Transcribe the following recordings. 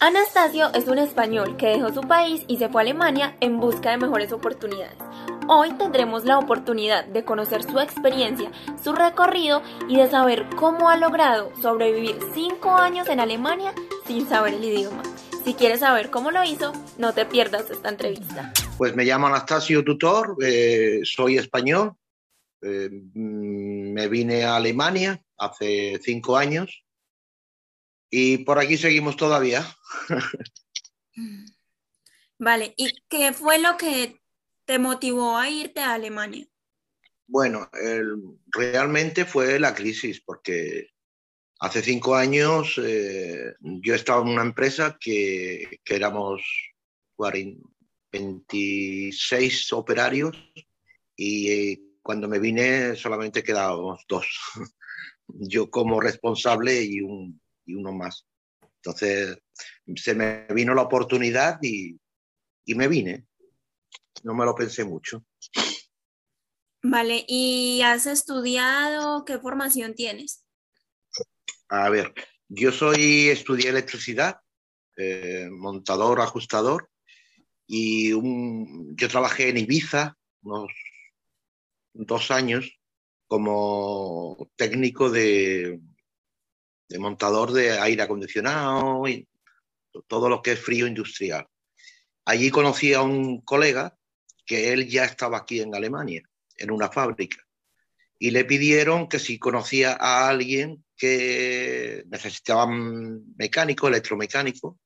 Anastasio es un español que dejó su país y se fue a Alemania en busca de mejores oportunidades. Hoy tendremos la oportunidad de conocer su experiencia, su recorrido y de saber cómo ha logrado sobrevivir cinco años en Alemania sin saber el idioma. Si quieres saber cómo lo hizo, no te pierdas esta entrevista. Pues me llamo Anastasio Tutor, eh, soy español, eh, mm, me vine a Alemania hace cinco años y por aquí seguimos todavía. Vale, ¿y qué fue lo que te motivó a irte a Alemania? Bueno, realmente fue la crisis, porque hace cinco años eh, yo estaba en una empresa que, que éramos 26 operarios y eh, cuando me vine solamente quedábamos dos. Yo como responsable y un, y uno más. Entonces se me vino la oportunidad y, y me vine. No me lo pensé mucho. Vale, ¿y has estudiado? ¿Qué formación tienes? A ver, yo soy, estudié electricidad, eh, montador, ajustador, y un, yo trabajé en Ibiza unos dos años como técnico de, de montador de aire acondicionado y todo lo que es frío industrial. Allí conocí a un colega que él ya estaba aquí en Alemania, en una fábrica, y le pidieron que si conocía a alguien que necesitaba mecánico, electromecánico,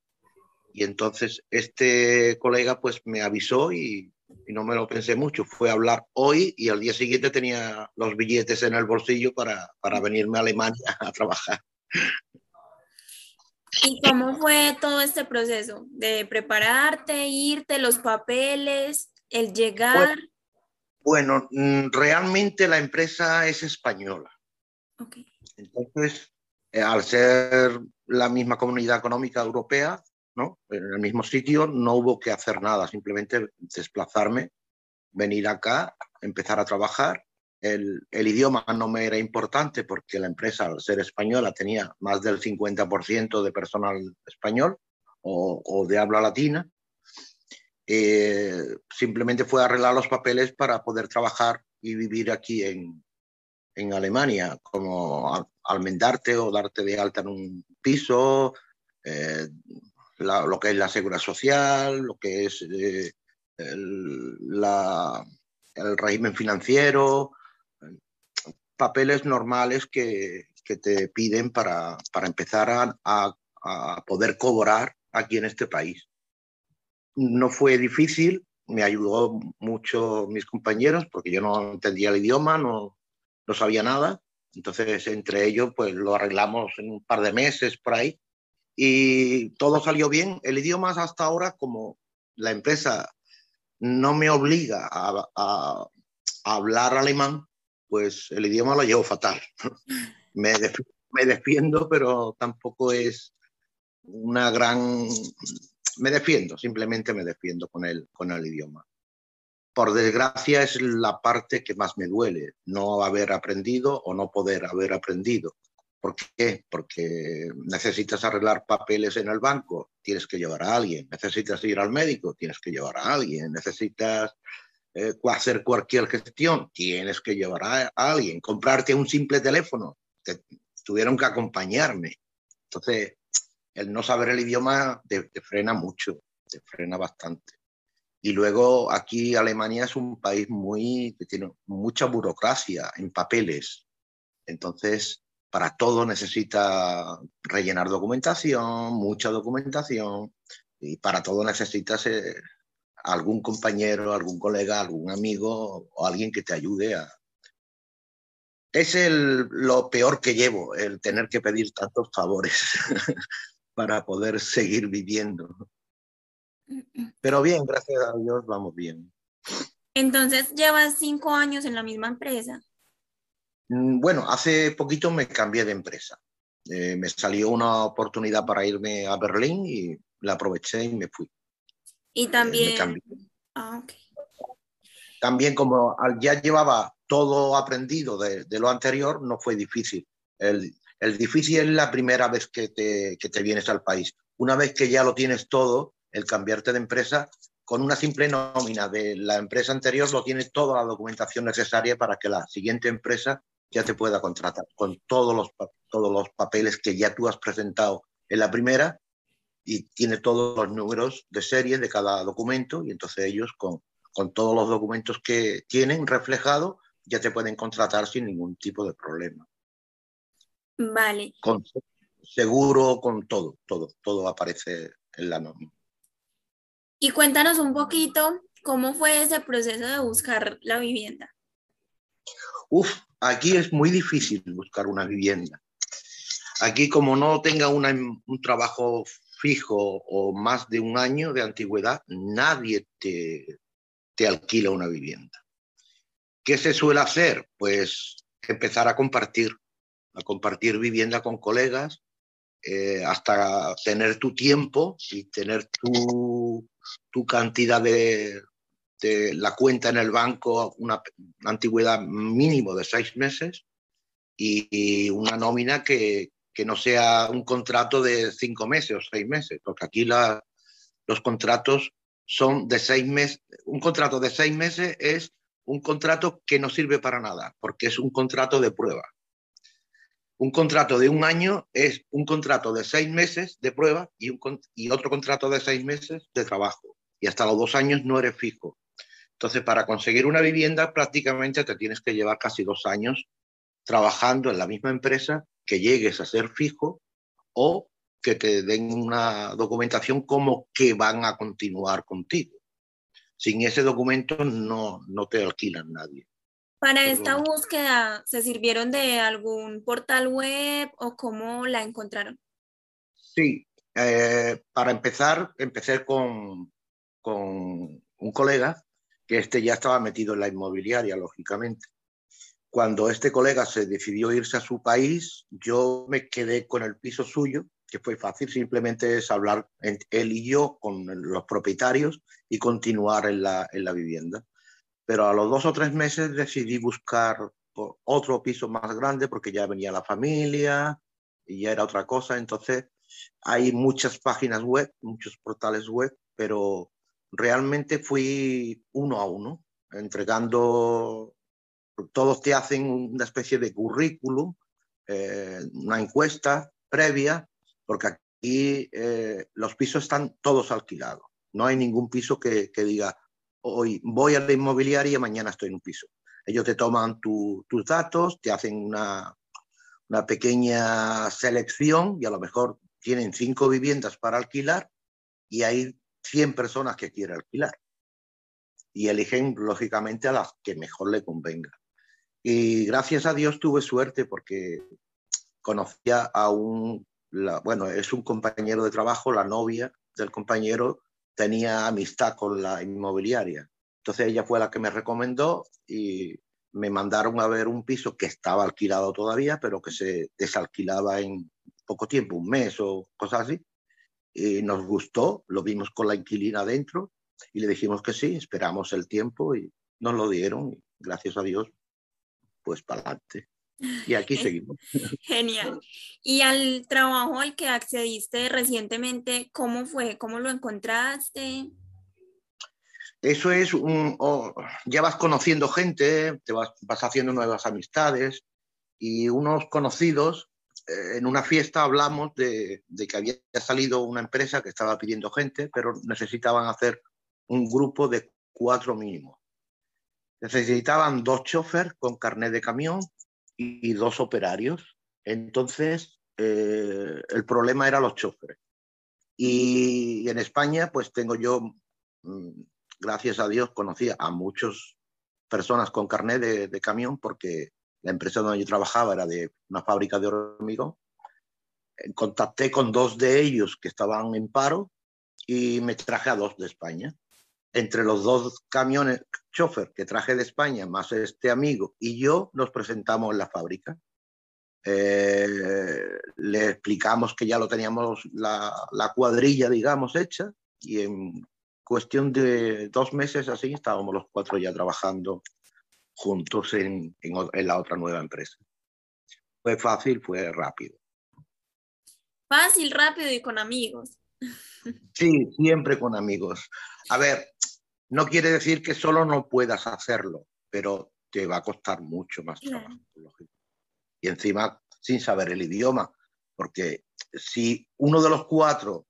y entonces este colega pues me avisó y, y, no me lo pensé mucho, fue a hablar hoy y al día siguiente tenía los billetes en el bolsillo para, para venirme a Alemania a trabajar. ¿Y cómo fue todo este proceso de prepararte, irte, los papeles, el llegar? Bueno, mm, realmente la empresa es española. Okay. Entonces, eh, al ser la misma comunidad económica europea, ¿no? en el mismo sitio, no hubo que hacer nada, simplemente desplazarme, venir acá, empezar a trabajar el, idioma no me era importante porque la empresa, al ser española, tenía más del 50% de personal español o, de habla latina. Eh, simplemente fue arreglar los papeles para poder trabajar y vivir aquí en, en Alemania, como almendarte o darte de alta en un piso, eh, lo que es la seguridad social, lo que es eh, el, la, el régimen financiero, papeles normales que, que te piden para, para empezar a, a, poder cobrar aquí en este país. No fue difícil, me ayudó mucho mis compañeros porque yo no entendía el idioma, no, no sabía nada. Entonces, entre ellos, pues lo arreglamos en un par de meses por ahí y todo salió bien. El idioma hasta ahora, como la empresa no me obliga a, hablar alemán, pues el idioma lo llevo fatal. me, defiendo, pero tampoco es una gran... Me defiendo, simplemente me defiendo con el, con el idioma. Por desgracia es la parte que más me duele, no haber aprendido o no poder haber aprendido. ¿Por qué? Porque necesitas arreglar papeles en el banco, tienes que llevar a alguien. Necesitas ir al médico, tienes que llevar a alguien. Necesitas eh, hacer cualquier gestión, tienes que llevar a, alguien, comprarte un simple teléfono, tuvieron que acompañarme. Entonces, el no saber el idioma te, frena mucho, te frena bastante. Y luego aquí Alemania es un país muy que tiene mucha burocracia en papeles. Entonces, para todo necesita rellenar documentación, mucha documentación, y para todo necesitas eh, algún compañero, algún colega, algún amigo o alguien que te ayude a... Es el, lo peor que llevo, el tener que pedir tantos favores. para poder seguir viviendo. Pero bien, gracias a Dios vamos bien. Entonces, llevas cinco años en la misma empresa. Mm, bueno, hace poquito me cambié de empresa. Eh, me salió una oportunidad para irme a Berlín y la aproveché y me fui. Y también... ah, También como ya llevaba todo aprendido de, lo anterior, no fue difícil. El, el, difícil es la primera vez que te, que te vienes al país. Una vez que ya lo tienes todo, el cambiarte de empresa, con una simple nómina de la empresa anterior, lo tienes toda la documentación necesaria para que la siguiente empresa ya te pueda contratar con todos los, todos los papeles que ya tú has presentado en la primera y tiene todos los números de serie de cada documento y entonces ellos con, con todos los documentos que tienen reflejados ya te pueden contratar sin ningún tipo de problema. Vale. Con seguro, con todo, todo, todo aparece en la nómina. Y cuéntanos un poquito cómo fue ese proceso de buscar la vivienda. Uf, aquí es muy difícil buscar una vivienda. Aquí como no tenga un trabajo fijo o más de un año de antigüedad, nadie te, te alquila una vivienda. ¿Qué se suele hacer? Pues empezar a compartir, a compartir vivienda con colegas, eh, hasta tener tu tiempo y tener tu, tu cantidad de, de, la cuenta en el banco, una, antigüedad mínimo de seis meses y, una nómina que, que, no sea un contrato de cinco meses o seis meses, porque aquí los contratos son de seis meses. Un contrato de seis meses es un contrato que no sirve para nada, porque es un contrato de prueba. Un contrato de un año es un contrato de seis meses de prueba y, y otro contrato de seis meses de trabajo. Y hasta los dos años no eres fijo. Entonces, para conseguir una vivienda prácticamente te tienes que llevar casi dos años trabajando en la misma empresa, que llegues a ser fijo o que te den una documentación como que van a continuar contigo. Sin ese documento no, no te alquilan nadie. Para esta búsqueda, ¿se sirvieron de algún portal web o cómo la encontraron? Sí, eh, para empezar, empecé con, con un colega que este ya estaba metido en la inmobiliaria, lógicamente. Cuando este colega se decidió irse a su país, yo me quedé con el piso suyo, que fue fácil, simplemente es hablar él y yo con los propietarios y continuar en la, en la vivienda pero a los dos o tres meses decidí buscar otro piso más grande porque ya venía la familia y ya era otra cosa. Entonces, hay muchas páginas web, muchos portales web, pero realmente fui uno a uno, entregando, todos te hacen una especie de currículum, eh, una encuesta previa, porque aquí eh, los pisos están todos alquilados. No hay ningún piso que, diga, hoy voy a la inmobiliaria y mañana estoy en un piso. Ellos te toman tus datos, te hacen una, una pequeña selección y a lo mejor tienen cinco viviendas para alquilar y hay 100 personas que quieren alquilar. Y eligen, lógicamente, a las que mejor le convenga. Y gracias a Dios tuve suerte porque conocía a un, bueno, es un compañero de trabajo, la novia del compañero tenía amistad con la inmobiliaria. Entonces ella fue la que me recomendó y me mandaron a ver un piso que estaba alquilado todavía, pero que se desalquilaba en poco tiempo, un mes o cosas así. Y nos gustó, lo vimos con la inquilina adentro y le dijimos que sí, esperamos el tiempo y nos lo dieron gracias a Dios, pues para adelante. Y aquí seguimos. Genial. Y al trabajo al que accediste recientemente, ¿cómo fue? ¿Cómo lo encontraste? Eso es un, ya vas conociendo gente, te vas, vas haciendo nuevas amistades y unos conocidos, eh, en una fiesta hablamos de, de, que había salido una empresa que estaba pidiendo gente, pero necesitaban hacer un grupo de cuatro mínimos. Necesitaban dos chofer con carnet de camión y dos operarios. Entonces, eh, el problema era los choferes. Y en España, pues tengo yo, mm, gracias a Dios, conocía a muchas personas con carnet de, camión porque la empresa donde yo trabajaba era de una fábrica de hormigón. contacté con dos de ellos que estaban en paro y me traje a dos de España. Entre los dos camiones, chofer que traje de España, más este amigo y yo, nos presentamos en la fábrica. Eh, le explicamos que ya lo teníamos la, la, cuadrilla, digamos, hecha y en cuestión de dos meses así estábamos los cuatro ya trabajando juntos en, la otra nueva empresa. Fue fácil, fue rápido. Fácil, rápido y con amigos. Sí, siempre con amigos. A ver, no quiere decir que solo no puedas hacerlo, pero te va a costar mucho más trabajo. Y encima sin saber el idioma, porque si uno de los cuatro,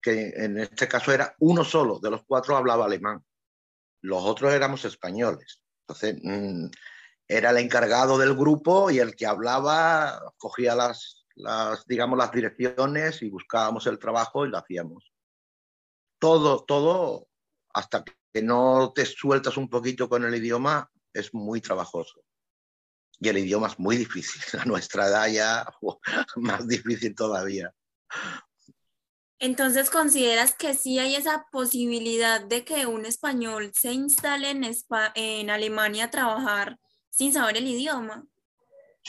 que en este caso era uno solo de los cuatro hablaba alemán, los otros éramos españoles. Entonces, mmm, era el encargado del grupo y el que hablaba cogía las, las, digamos, las direcciones y buscábamos el trabajo y lo hacíamos. Todo, todo, hasta que no te sueltas un poquito con el idioma, es muy trabajoso. Y el idioma es muy difícil. A nuestra edad ya más difícil todavía. Entonces, ¿consideras que sí hay esa posibilidad de que un español se instale en, en Alemania a trabajar sin saber el idioma?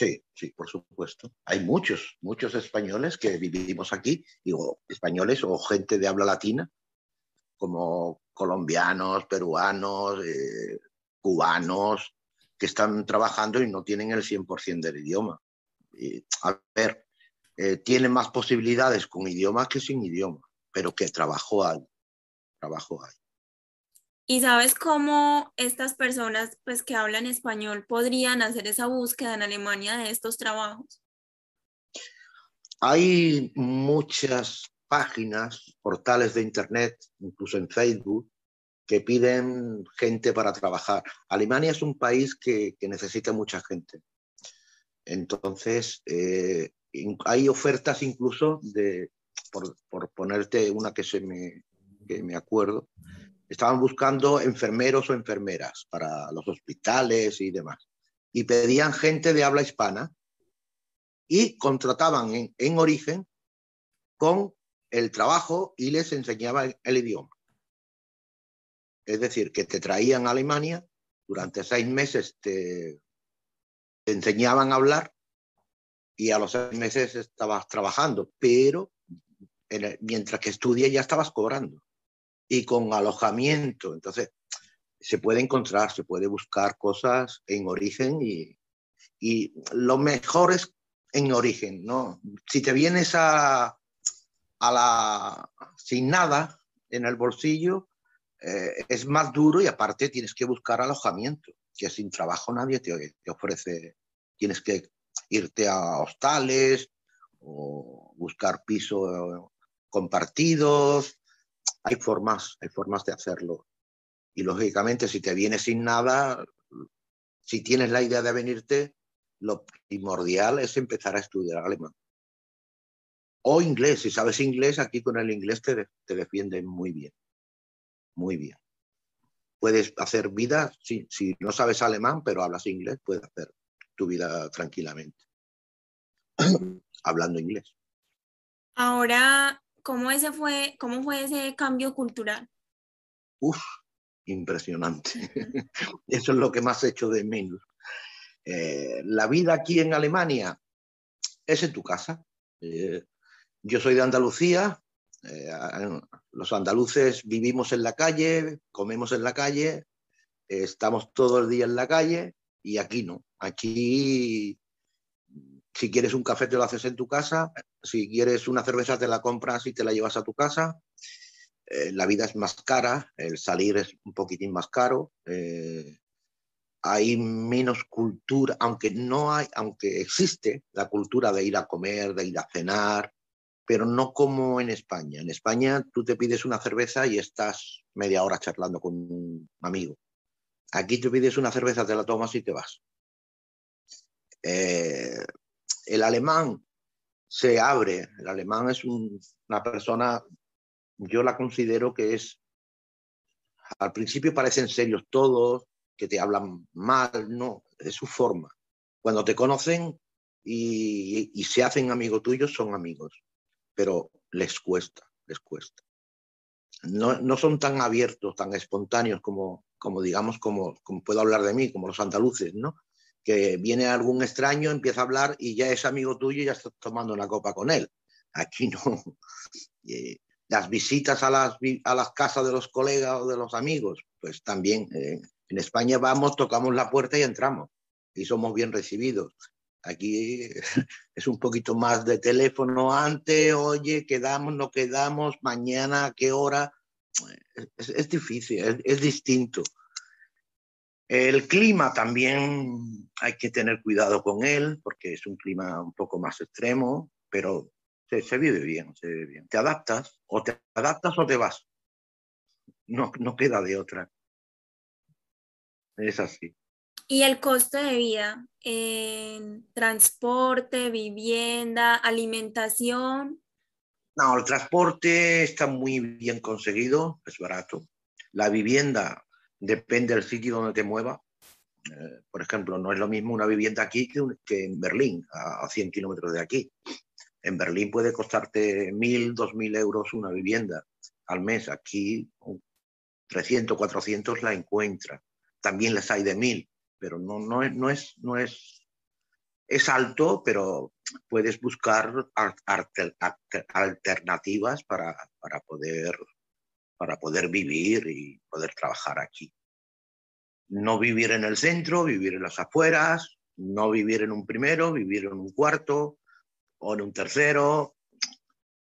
Sí, sí, por supuesto. Hay muchos, muchos españoles que vivimos aquí, digo, españoles o gente de habla latina, como colombianos, peruanos, eh, cubanos, que están trabajando y no tienen el 100% del idioma. A ver, eh, tienen más posibilidades con idioma que sin idioma, pero que trabajo hay, trabajo hay. ¿Y sabes cómo estas personas pues, que hablan español podrían hacer esa búsqueda en Alemania de estos trabajos? Hay muchas páginas, portales de Internet, incluso en Facebook, que piden gente para trabajar. Alemania es un país que, que necesita mucha gente. Entonces, eh, hay ofertas incluso de, por, por, ponerte una que, se me, que me acuerdo, estaban buscando enfermeros o enfermeras para los hospitales y demás. Y pedían gente de habla hispana y contrataban en, en origen con el trabajo y les enseñaban el, idioma. Es decir, que te traían a Alemania, durante seis meses te, enseñaban a hablar y a los seis meses estabas trabajando, pero mientras que estudias ya estabas cobrando y con alojamiento. Entonces, se puede encontrar, se puede buscar cosas en origen y, y lo mejor es en origen, ¿no? Si te vienes a, a la sin nada en el bolsillo, eh, es más duro y aparte tienes que buscar alojamiento, que sin trabajo nadie te, te ofrece, tienes que irte a hostales o buscar pisos compartidos, hay formas, hay formas de hacerlo. Y lógicamente, si te vienes sin nada, si tienes la idea de venirte, lo primordial es empezar a estudiar alemán. O inglés, si sabes inglés, aquí con el inglés te, te defienden muy bien. Muy bien. Puedes hacer vida, si, si no sabes alemán, pero hablas inglés, puedes hacer tu vida tranquilamente. Hablando inglés. Ahora, ¿Cómo, ese fue, ¿Cómo fue ese cambio cultural? Uf, impresionante. Eso es lo que más he hecho de menos. Eh, la vida aquí en Alemania es en tu casa. Eh, yo soy de Andalucía. Eh, los andaluces vivimos en la calle, comemos en la calle, estamos todo el día en la calle y aquí no. Aquí si quieres un café te lo haces en tu casa, si quieres una cerveza te la compras y te la llevas a tu casa. Eh, la vida es más cara, el salir es un poquitín más caro. Eh, hay menos cultura, aunque no hay, aunque existe la cultura de ir a comer, de ir a cenar, pero no como en España. En España tú te pides una cerveza y estás media hora charlando con un amigo. Aquí te pides una cerveza, te la tomas y te vas. Eh, el alemán se abre, el alemán es un, una persona, yo la considero que es, al principio parecen serios todos, que te hablan mal, no, es su forma. Cuando te conocen, y, y se hacen amigos tuyos, son amigos, pero les cuesta, les cuesta. No, no son tan abiertos, tan espontáneos como, como digamos, como, como puedo hablar de mí, como los andaluces, ¿no? Que viene algún extraño, empieza a hablar y ya es amigo tuyo y ya estás tomando una copa con él. Aquí no. Las visitas a las, a las casas de los colegas o de los amigos, pues también eh, en España vamos, tocamos la puerta y entramos y somos bien recibidos. Aquí es un poquito más de teléfono antes, oye, quedamos, no quedamos, mañana, a qué hora. Es, difícil, es, distinto. El clima también hay que tener cuidado con él, porque es un clima un poco más extremo, pero se, se vive bien, se vive bien. Te adaptas, o te adaptas o te vas. No, no queda de otra. Es así. ¿Y el costo de vida en transporte, vivienda, alimentación? No, el transporte está muy bien conseguido, es barato. La vivienda depende del sitio donde te mueva. Eh, por ejemplo, no es lo mismo una vivienda aquí que, en Berlín, a, a 100 kilómetros de aquí. En Berlín puede costarte 1.000, 2.000 euros una vivienda al mes. Aquí 300, 400 la encuentra. También les hay de 1.000 pero no, no, es, no, es, no es, es alto, pero puedes buscar alternativas para, para, poder, para poder vivir y poder trabajar aquí. No vivir en el centro, vivir en las afueras, no vivir en un primero, vivir en un cuarto o en un tercero.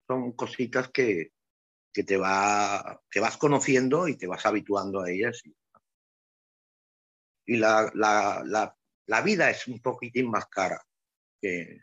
Son cositas que, que te va, que vas conociendo y te vas habituando a ellas y la, la, la, la vida es un poquitín más cara que,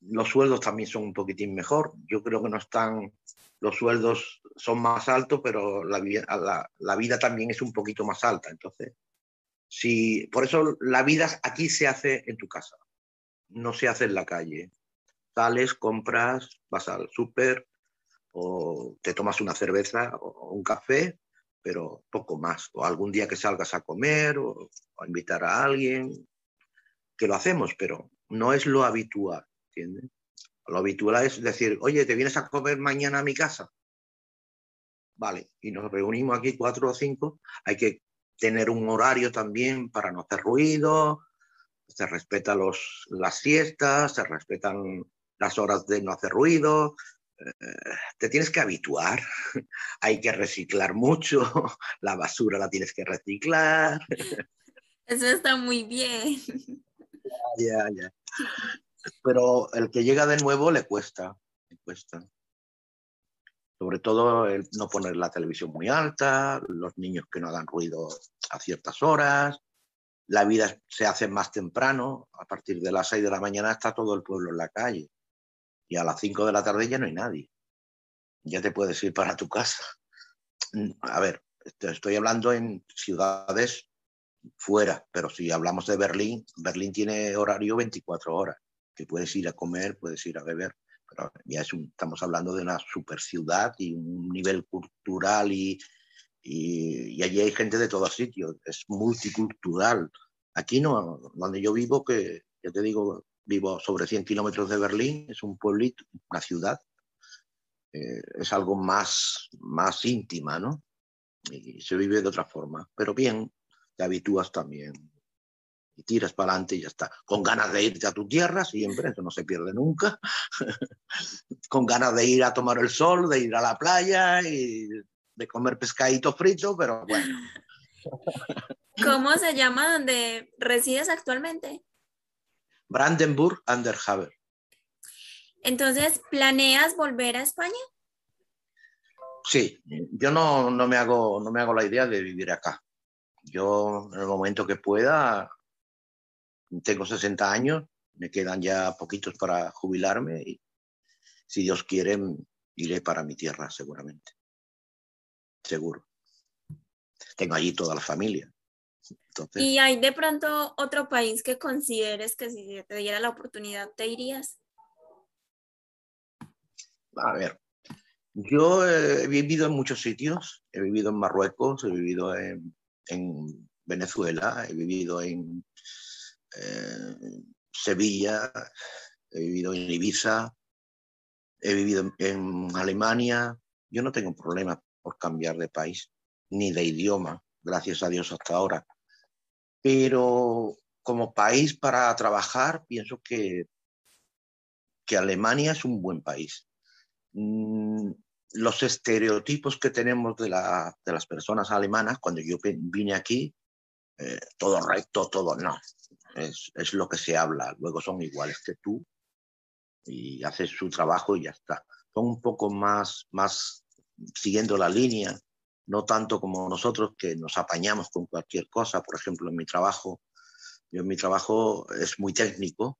Los sueldos también son un poquitín mejor. Yo creo que no están, los sueldos son más altos, pero la, vida también es un poquito más alta. Entonces, si, por eso la vida aquí se hace en tu casa, no se hace en la calle. Sales, compras, vas al súper o te tomas una cerveza o un café, pero poco más. O algún día que salgas a comer o a invitar a alguien, que lo hacemos, pero no es lo habitual. ¿Entiendes? Lo habitual es decir, oye, ¿te vienes a comer mañana a mi casa? Vale, y nos reunimos aquí cuatro o cinco. Hay que tener un horario también para no hacer ruido, se respetan los, las siestas, se respetan las horas de no hacer ruido, eh, te tienes que habituar, hay que reciclar mucho, la basura la tienes que reciclar. Eso está muy bien. Ya, ya pero el que llega de nuevo le cuesta, le cuesta. Sobre todo el no poner la televisión muy alta, los niños que no hagan ruido a ciertas horas, la vida se hace más temprano, a partir de las 6 de la mañana está todo el pueblo en la calle y a las 5 de la tarde ya no hay nadie. Ya te puedes ir para tu casa. A ver, estoy hablando en ciudades fuera, pero si hablamos de Berlín, Berlín tiene horario 24 horas puedes ir a comer, puedes ir a beber, pero ya es estamos hablando de una super ciudad y un nivel cultural y, y, allí hay gente de todos sitios, es multicultural. Aquí no, donde yo vivo, que ya te digo, vivo sobre 100 kilómetros de Berlín, es un pueblito, una ciudad, eh, es algo más, más íntima, ¿no? Y se vive de otra forma, pero bien, te habitúas también y tiras para adelante y ya está. Con ganas de irte a tu tierra, siempre, eso no se pierde nunca. con ganas de ir a tomar el sol, de ir a la playa y de comer pescadito frito, pero bueno. ¿Cómo se llama donde resides actualmente? Brandenburg an der Havel. Entonces, ¿planeas volver a España? Sí, yo no, no, me hago, no me hago la idea de vivir acá. Yo, en el momento que pueda, tengo 60 años, Me quedan ya poquitos para jubilarme y si Dios quiere, iré para mi tierra seguramente. Seguro. Tengo allí toda la familia. ¿Y hay de pronto otro país que consideres que si te diera la oportunidad te irías? A ver, yo he vivido en muchos sitios. He vivido en Marruecos, he vivido en, Venezuela, he vivido en eh, Sevilla, he vivido en Ibiza, he vivido en, Alemania. Yo no tengo problema por cambiar de país ni de idioma, gracias a Dios hasta ahora. Pero como país para trabajar, pienso que, que Alemania es un buen país. Mm, los estereotipos que tenemos de, las personas alemanas, cuando yo vine aquí, eh, todo recto, todo no. Es, es, lo que se habla. Luego son iguales que tú y hacen su trabajo y ya está. Son un poco más, más siguiendo la línea, no tanto como nosotros que nos apañamos con cualquier cosa. Por ejemplo, en mi trabajo, yo en mi trabajo es muy técnico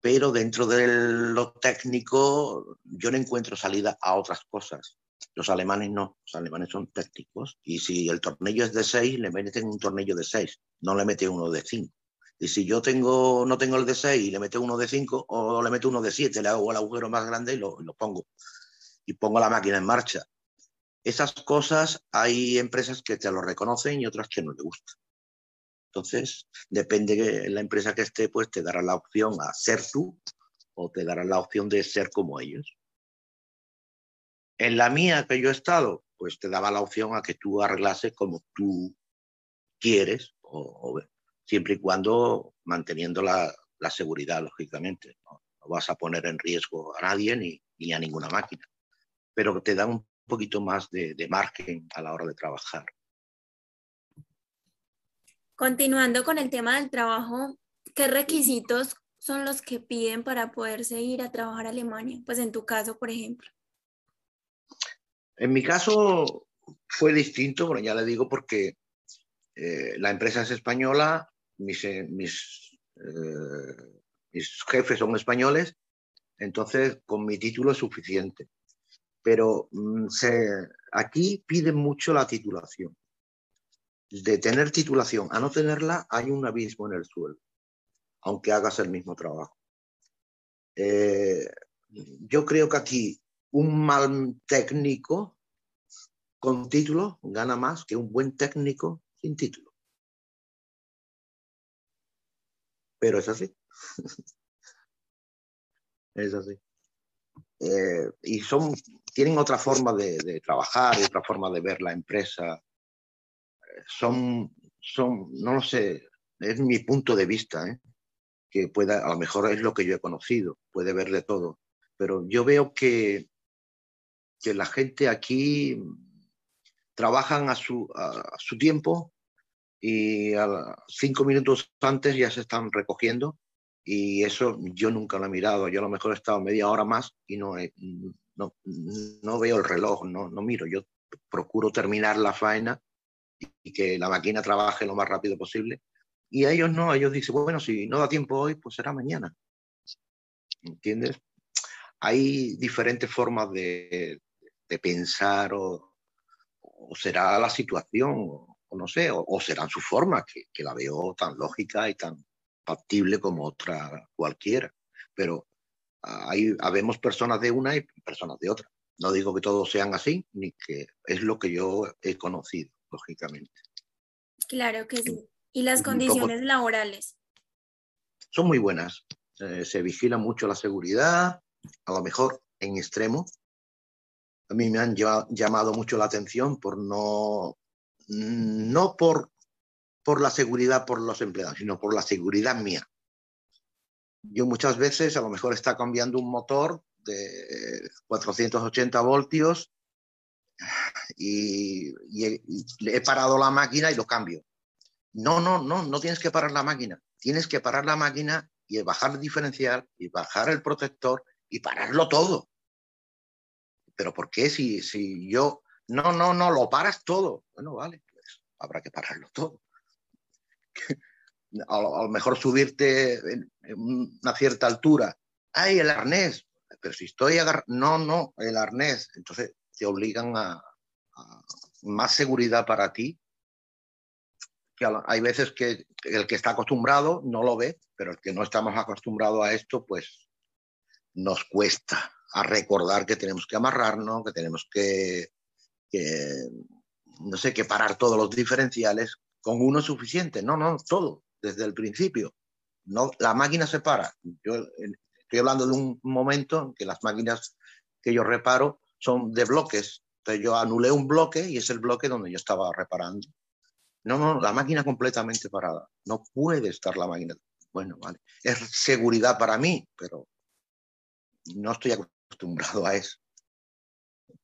pero dentro de lo técnico yo no encuentro salida a otras cosas. Los alemanes no, los alemanes son técnicos y si el tornillo es de 6, le meten un tornillo de 6, no le mete uno de 5. Y si yo tengo, no tengo el de 6 y le meto uno de 5 o le meto uno de 7, le hago el agujero más grande y lo, pongo. Y pongo la máquina en marcha. Esas cosas hay empresas que te lo reconocen y otras que no te gustan. Entonces, depende de la empresa que esté, pues te dará la opción a ser tú o te dará la opción de ser como ellos. En la mía que yo he estado, pues te daba la opción a que tú arreglases como tú quieres, o, siempre y cuando manteniendo la, seguridad, lógicamente. ¿no? vas a poner en riesgo a nadie ni, a ninguna máquina, pero te da un poquito más de margen a la hora de trabajar. Continuando con el tema del trabajo, ¿qué requisitos son los que piden para poderse ir a trabajar a Alemania? Pues en tu caso, por ejemplo. En mi caso fue distinto, bueno, ya le digo porque eh, la empresa es española, mis, eh, mis, eh, mis jefes son españoles, entonces con mi título es suficiente. Pero mm, aquí piden mucho la titulación de tener titulación a no tenerla, hay un abismo en el suelo, aunque hagas el mismo trabajo. Eh, yo creo que aquí un mal técnico con título gana más que un buen técnico sin título. Pero es así. es así. Eh, y son, tienen otra forma de, de trabajar, otra forma de ver la empresa, son, son, no lo sé, es mi punto de vista, ¿eh? que pueda, a lo mejor es lo que yo he conocido, puede ver de todo, pero yo veo que, que la gente aquí trabajan a su, a, su tiempo y a cinco minutos antes ya se están recogiendo y eso yo nunca lo he mirado. Yo a lo mejor he estado media hora más y no, no, no veo el reloj, no, no miro. Yo procuro terminar la faena y que la máquina trabaje lo más rápido posible. Y a ellos no, ellos dicen, bueno, si no da tiempo hoy, pues será mañana. ¿Entiendes? Hay diferentes formas de, de pensar o, o, será la situación, o, no sé, o, o serán sus formas, que, que, la veo tan lógica y tan factible como otra cualquiera. Pero hay, habemos personas de una y personas de otra. No digo que todos sean así, ni que es lo que yo he conocido lógicamente. Claro que sí. ¿Y las condiciones laborales? Son muy buenas. se vigila mucho la seguridad, a lo mejor en extremo. A mí me han llamado mucho la atención por no, no por, por la seguridad por los empleados, sino por la seguridad mía. Yo muchas veces a lo mejor está cambiando un motor de 480 voltios y, he, parado la máquina y lo cambio. No, no, no, no tienes que parar la máquina. Tienes que parar la máquina y bajar el diferencial y bajar el protector y pararlo todo. Pero ¿por qué si, si yo... No, no, no, lo paras todo. Bueno, vale, pues habrá que pararlo todo. a, lo mejor subirte en, una cierta altura. ¡Ay, el arnés! Pero si estoy agarrado, no, no, el arnés. Entonces te obligan a, más seguridad para ti. Hay veces que el que está acostumbrado no lo ve, pero el que no estamos acostumbrados a esto, pues nos cuesta a recordar que tenemos que amarrarnos, que tenemos que, que no sé, que parar todos los diferenciales con uno suficiente. No, no, todo desde el principio. No, la máquina se para. Yo estoy hablando de un momento en que las máquinas que yo reparo son de bloques. Entonces yo anulé un bloque y es el bloque donde yo estaba reparando. No, no, la máquina completamente parada. No puede estar la máquina. Bueno, vale. Es seguridad para mí, pero no estoy acostumbrado a eso.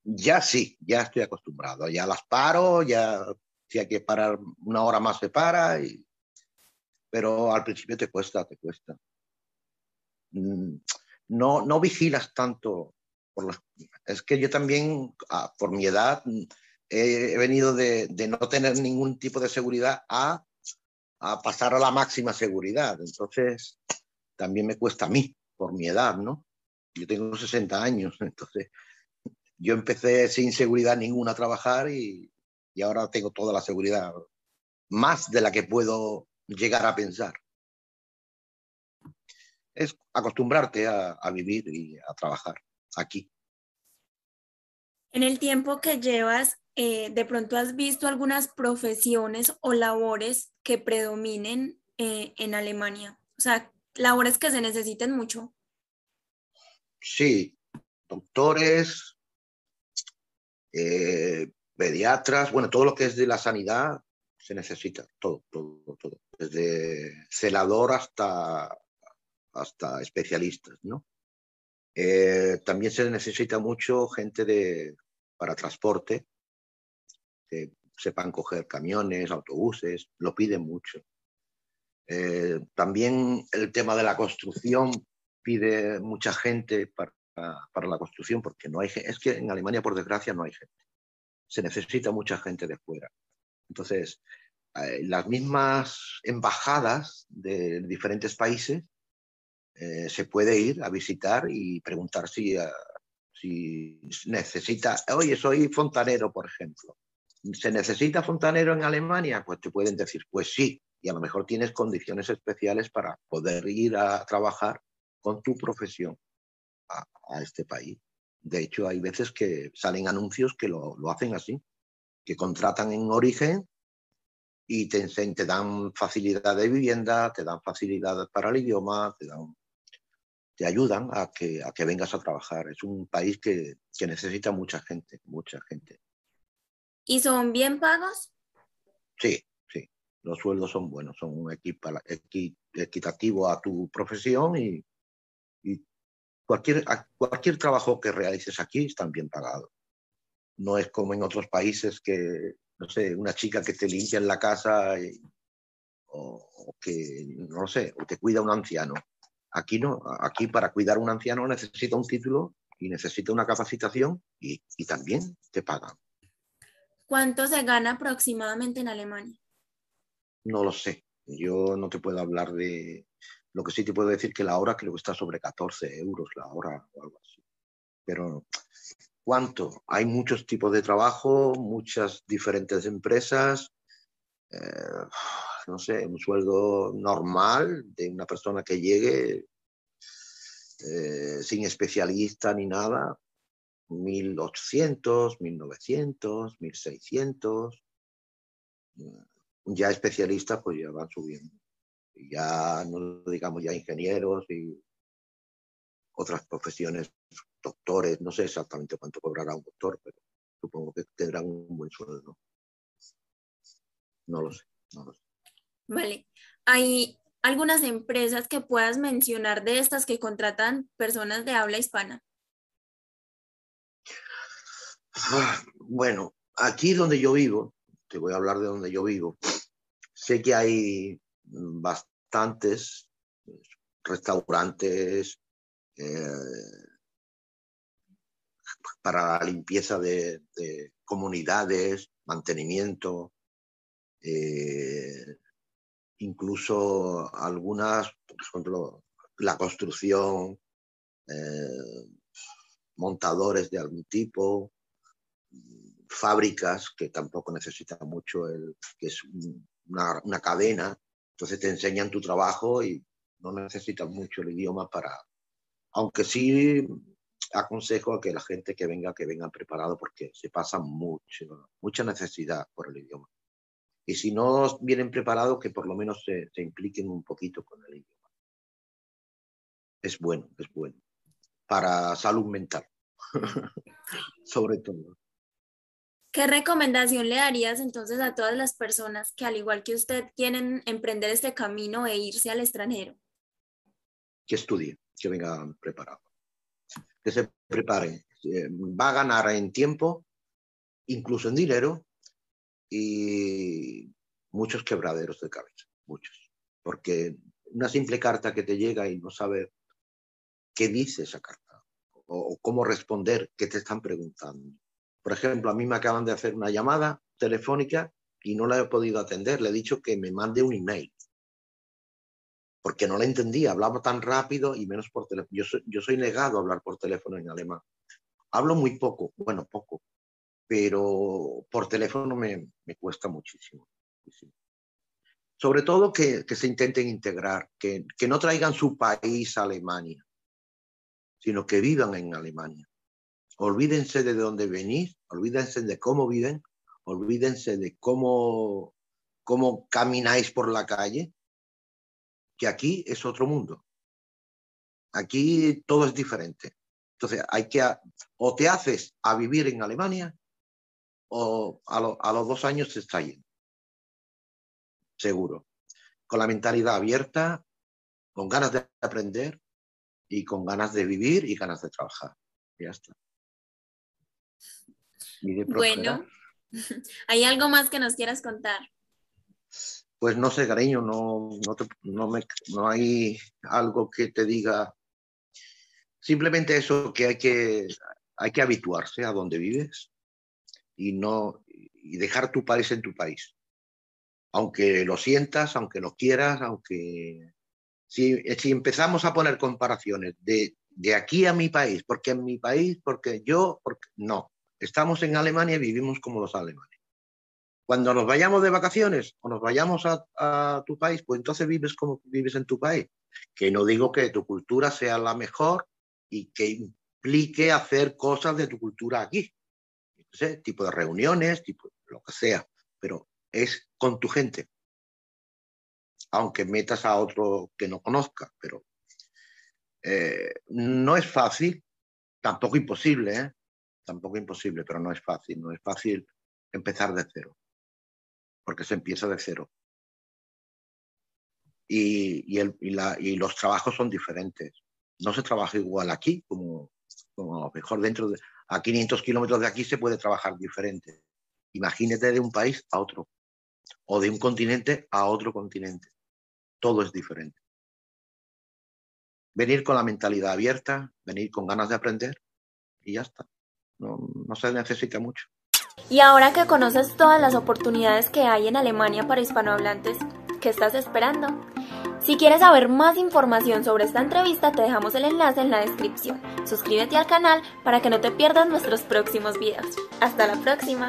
Ya sí, ya estoy acostumbrado. Ya las paro, ya si hay que parar una hora más se para y pero al principio te cuesta, te cuesta. Mm, no, no vigilas tanto. Por es que yo también, ah, por mi edad, mm, he, venido de, de, no tener ningún tipo de seguridad a, a, pasar a la máxima seguridad. Entonces, también me cuesta a mí, por mi edad, ¿no? Yo tengo 60 años, entonces yo empecé sin seguridad ninguna a trabajar y, y ahora tengo toda la seguridad, más de la que puedo llegar a pensar. Es acostumbrarte a, vivir y a trabajar aquí. En el tiempo que llevas, eh, ¿de pronto has visto algunas profesiones o labores que predominen eh, en Alemania? O sea, labores que se necesiten mucho. Sí, doctores, eh, pediatras, bueno, todo lo que es de la sanidad se necesita, todo, todo, todo desde celador hasta, hasta especialistas, ¿no? Eh, también se necesita mucho gente de, para transporte, que sepan coger camiones, autobuses, lo piden mucho. Eh, también el tema de la construcción pide mucha gente para, para, la construcción, porque no hay es que en Alemania, por desgracia, no hay gente. Se necesita mucha gente de fuera. Entonces, eh, las mismas embajadas de diferentes países eh, se puede ir a visitar y preguntar si, eh, si necesita, oye, soy fontanero, por ejemplo. ¿Se necesita fontanero en Alemania? Pues te pueden decir, pues sí, y a lo mejor tienes condiciones especiales para poder ir a trabajar con tu profesión a, este país. De hecho, hay veces que salen anuncios que lo, lo hacen así, que contratan en origen y te, te, dan facilidad de vivienda, te dan facilidad para el idioma, te, dan, te ayudan a que, a que vengas a trabajar. Es un país que, que necesita mucha gente, mucha gente. ¿Y son bien pagos? Sí, sí. Los sueldos son buenos, son un equipo, equitativo a tu profesión y, y cualquier, cualquier trabajo que realices aquí están bien pagados. No es como en otros países que no sé, una chica que te limpia en la casa o, que, no sé, o te cuida un anciano. Aquí no, aquí para cuidar a un anciano necesita un título y necesita una capacitación y, y también te pagan. ¿Cuánto se gana aproximadamente en Alemania? No lo sé. Yo no te puedo hablar de... Lo que sí te puedo decir que la hora creo que está sobre 14 euros la hora o algo así. Pero ¿Cuánto? Hay muchos tipos de trabajo, muchas diferentes empresas. Eh, no sé, un sueldo normal de una persona que llegue eh, sin especialista ni nada, 1.800, 1.900, 1.600. Ya especialistas pues ya van subiendo. Ya no digamos ya ingenieros y otras profesiones doctores, no sé exactamente cuánto cobrará un doctor, pero supongo que tendrán un buen sueldo. No lo sé, no lo sé. Vale. ¿Hay algunas empresas que puedas mencionar de estas que contratan personas de habla hispana? Ah, bueno, aquí donde yo vivo, te voy a hablar de donde yo vivo, sé que hay bastantes restaurantes, eh, para la limpieza de, comunidades, mantenimiento. Eh, incluso algunas, por ejemplo, la construcción, eh, montadores de algún tipo, fábricas que tampoco necesitan mucho, el, que es una, cadena, entonces te enseñan tu trabajo y no necesitan mucho el idioma para, aunque sí aconsejo a que la gente que venga, que vengan preparado porque se pasa mucho, mucha necesidad por el idioma. Y si no vienen preparados, que por lo menos se, se impliquen un poquito con el idioma. Es bueno, es bueno. Para salud mental, sobre todo. ¿Qué recomendación le darías entonces a todas las personas que al igual que usted quieren emprender este camino e irse al extranjero? Que estudien, que vengan preparados que se preparen. Eh, va a ganar en tiempo, incluso en dinero, y muchos quebraderos de cabeza, muchos. Porque una simple carta que te llega y no sabes qué dice esa carta o, cómo responder, qué te están preguntando. Por ejemplo, a mí me acaban de hacer una llamada telefónica y no la he podido atender. Le he dicho que me mande un email porque no la entendía, hablaba tan rápido y menos por teléfono. Yo soy, yo soy negado a hablar por teléfono en alemán. Hablo muy poco, bueno, poco, pero por teléfono me, me cuesta muchísimo, Sobre todo que, que, se intenten integrar, que, que no traigan su país a Alemania, sino que vivan en Alemania. Olvídense de dónde venís, olvídense de cómo viven, olvídense de cómo, cómo camináis por la calle que aquí es otro mundo. Aquí todo es diferente. Entonces, hay que, o te haces a vivir en Alemania o a, los dos años se está yendo. Seguro. Con la mentalidad abierta, con ganas de aprender y con ganas de vivir y ganas de trabajar. ya está. Bueno, ¿hay algo más que nos quieras contar? pues no sé, cariño, no, no, me, no hay algo que te diga. Simplemente eso, que hay que, hay que habituarse a donde vives y, no, y dejar tu país en tu país. Aunque lo sientas, aunque lo quieras, aunque... Si, si empezamos a poner comparaciones de, de aquí a mi país, porque en mi país, porque yo, porque no. Estamos en Alemania y vivimos como los alemanes. Cuando nos vayamos de vacaciones o nos vayamos a, tu país, pues entonces vives como vives en tu país. Que no digo que tu cultura sea la mejor y que implique hacer cosas de tu cultura aquí. Entonces, tipo de reuniones, tipo lo que sea, pero es con tu gente. Aunque metas a otro que no conozca, pero eh, no es fácil, tampoco imposible, ¿eh? Tampoco imposible, pero no es fácil, no es fácil empezar de cero porque se empieza de cero. Y, y, los trabajos son diferentes. No se trabaja igual aquí, como, como a lo mejor dentro de, a 500 kilómetros de aquí se puede trabajar diferente. Imagínate de un país a otro, o de un continente a otro continente. Todo es diferente. Venir con la mentalidad abierta, venir con ganas de aprender y ya está. No, se necesita mucho. Y ahora que conoces todas las oportunidades que hay en Alemania para hispanohablantes, ¿qué estás esperando? Si quieres saber más información sobre esta entrevista, te dejamos el enlace en la descripción. Suscríbete al canal para que no te pierdas nuestros próximos videos. Hasta la próxima.